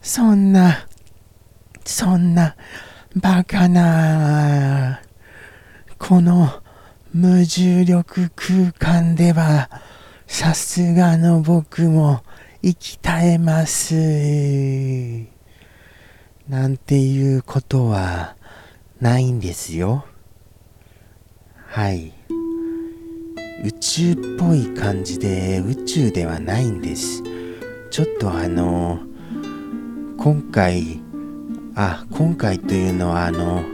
そんな、そんな、バカな、この無重力空間では、さすがの僕も生き絶えます。なんていうことはないんですよ。はい。宇宙っぽい感じで宇宙ではないんです。ちょっとあの、今回、あ、今回というのはあの、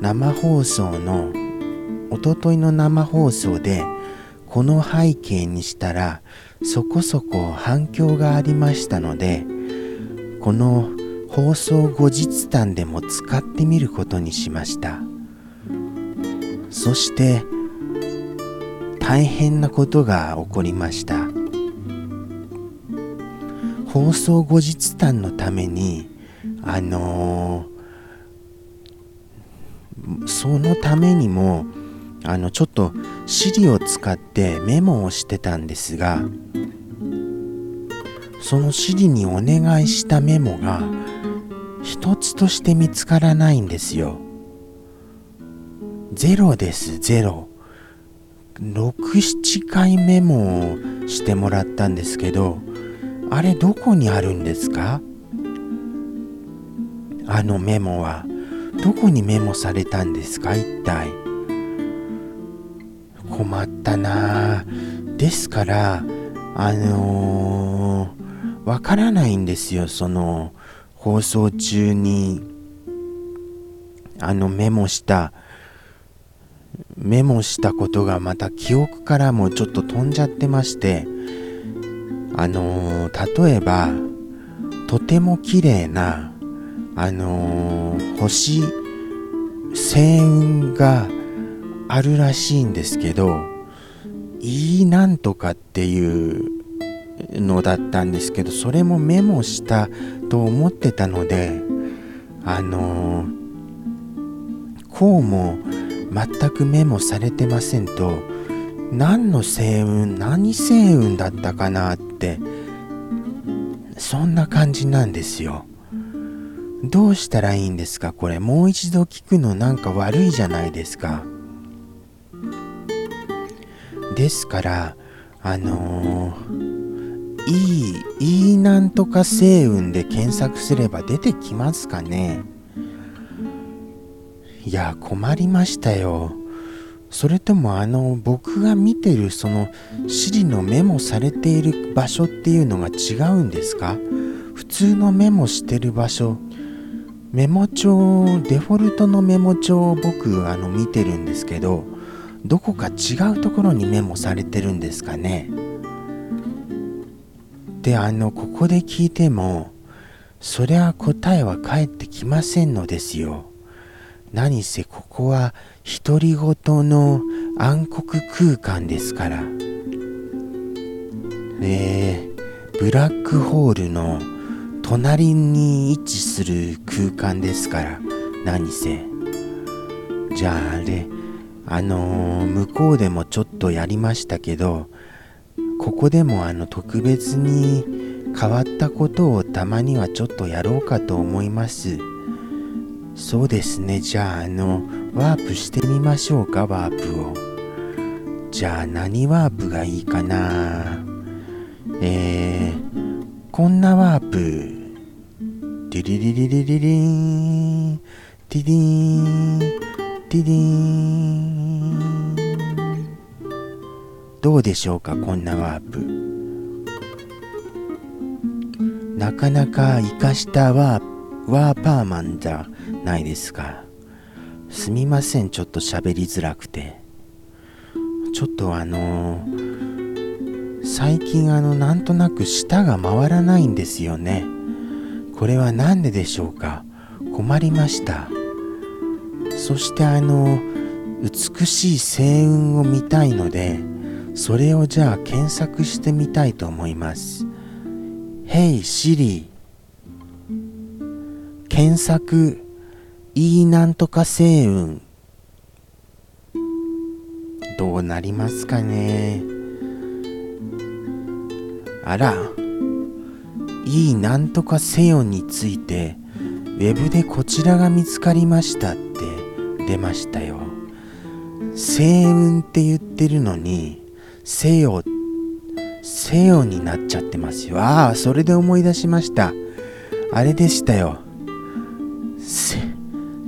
生放送の、おとといの生放送で、この背景にしたら、そこそこ反響がありましたので、この放送後日談でも使ってみることにしました。そして、大変なことが起こりました放送後日談のためにあのー、そのためにもあのちょっと Siri を使ってメモをしてたんですがその Siri にお願いしたメモが一つとして見つからないんですよ。ゼロですゼロ。67回メモをしてもらったんですけどあれどこにあるんですか？あのメモは。どこにメモされたんですか？一体。困ったな。ですからあのー、わからないんですよ。その放送中に。あのメモした。メモしたことがまた記憶からもちょっと飛んじゃってまして。あのー、例えばとても綺麗なあのー、星星雲があるらしいんですけどいいなんとかっていうのだったんですけどそれもメモしたと思ってたのであのー、こうも全くメモされてませんと何の星雲何星雲だったかなっってそんな感じなんですよ。どうしたらいいんですか？これ。もう一度聞くのなんか悪いじゃないですか。ですからあのー、いいいいなんとか星雲で検索すれば出てきますかね。いや困りましたよ。それともあの僕が見てるその Siri のメモされている場所っていうのが違うんですか？普通のメモしてる場所。メモ帳デフォルトのメモ帳を僕あの見てるんですけどどこか違うところにメモされてるんですかね？であのここで聞いてもそりゃ答えは返ってきませんのですよ。何せここは独り言の暗黒空間ですから。えー、ブラックホールの隣に位置する空間ですから、何せ。じゃああれ、あのー、向こうでもちょっとやりましたけど、ここでもあの特別に変わったことをたまにはちょっとやろうかと思います。そうですね。じゃあ、あの、ワープしてみましょうか、ワープを。じゃあ、何ワープがいいかなえー、こんなワープ。ディリリリリリリン。ティディン。ティディン。どうでしょうか、こんなワープ。なかなか活かしたワー。ワーパーマンじゃないですか。すみません、ちょっと喋りづらくて。ちょっとあのー、最近あの、なんとなく舌が回らないんですよね。これは何ででしょうか困りました。そしてあの、美しい星雲を見たいので、それをじゃあ検索してみたいと思います。Hey Siri 検索いいなんとか星雲。どうなりますかね。あらいいなんとかせよについてウェブでこちらが見つかりましたって出ましたよ。星雲って言ってるのにせよせよになっちゃってますよ。ああそれで思い出しました。あれでしたよ。せ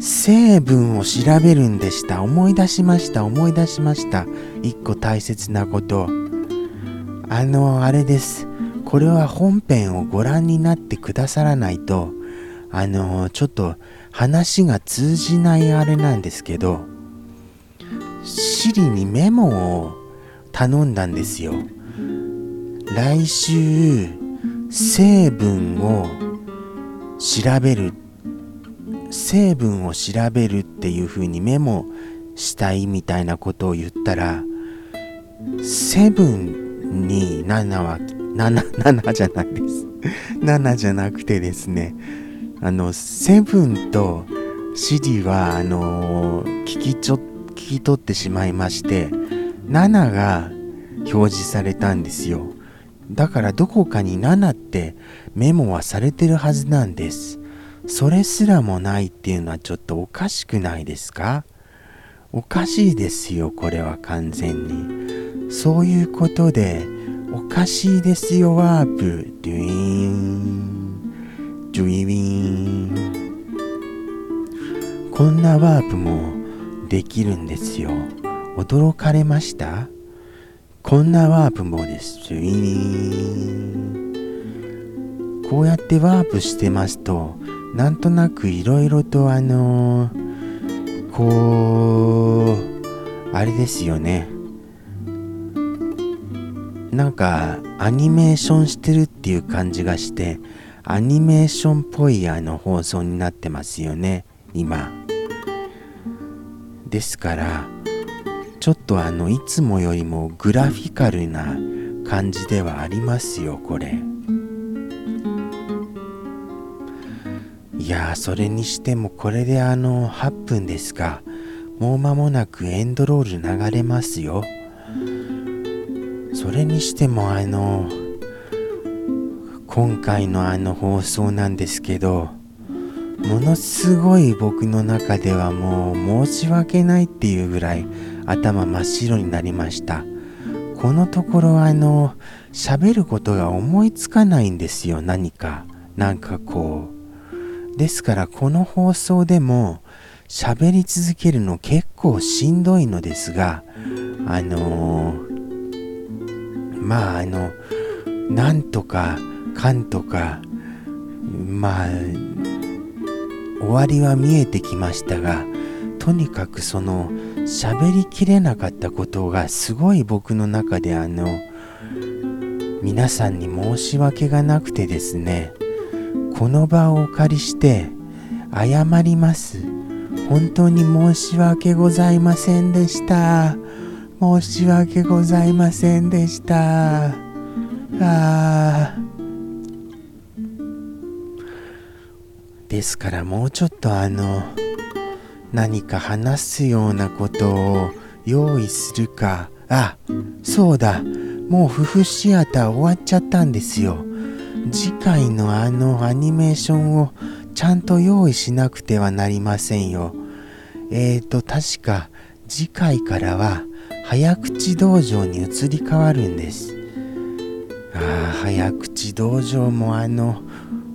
成分を調べるんでした。思い出しました。思い出しました。一個大切なこと。あのあれです。これは本編をご覧になってくださらないとあのちょっと話が通じないあれなんですけどシリにメモを頼んだんですよ。来週成分を調べる成分を調べるっていう風にメモしたいみたいなことを言ったらセブンに7は7 7じゃないです。7じゃなくてですねあのセブンとシリはあの聞きちょ聞き取ってしまいまして7が表示されたんですよ。だからどこかに7ってメモはされてるはずなんです。それすらもないっていうのはちょっとおかしくないですか？おかしいですよこれは完全に。そういうことでおかしいですよワープドゥイーンドゥイウィーン。こんなワープもできるんですよ。驚かれました？こんなワープもですドゥイーン。こうやってワープしてますとなんとなくいろいろとあのー、こうあれですよねなんかアニメーションしてるっていう感じがしてアニメーションっぽいあの放送になってますよね今ですからちょっとあのいつもよりもグラフィカルな感じではありますよこれ。いやそれにしてもこれであの8分ですか。もう間もなくエンドロール流れますよ。それにしてもあの今回のあの放送なんですけどものすごい僕の中ではもう申し訳ないっていうぐらい頭真っ白になりました。このところあの喋ることが思いつかないんですよ何か。なんかこうですからこの放送でも喋り続けるの結構しんどいのですがあのー、まああのなんとかかんとかまあ終わりは見えてきましたがとにかくその喋りきれなかったことがすごい僕の中であの皆さんに申し訳がなくてですねこの場をお借りして謝ります。本当に申し訳ございませんでした。申し訳ございませんでした。ああ。ですからもうちょっとあの、何か話すようなことを用意するか。あ、そうだ。もう夫婦シアター終わっちゃったんですよ。次回のあのアニメーションをちゃんと用意しなくてはなりませんよ。えーと、確か次回からは早口道場に移り変わるんです。ああ、早口道場もあの、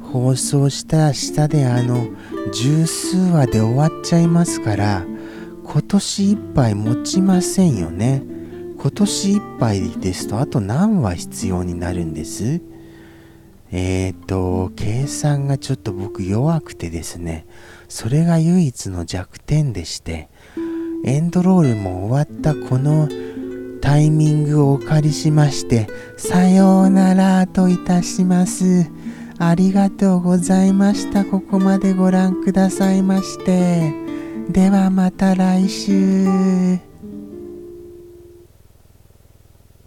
放送した下であの、十数話で終わっちゃいますから、今年いっぱい持ちませんよね。今年いっぱいですとあと何話必要になるんです？えっ、ー、と、計算がちょっと僕弱くてですね、それが唯一の弱点でして、エンドロールも終わったこのタイミングをお借りしまして、さようならといたします。ありがとうございました。ここまでご覧くださいまして。ではまた来週。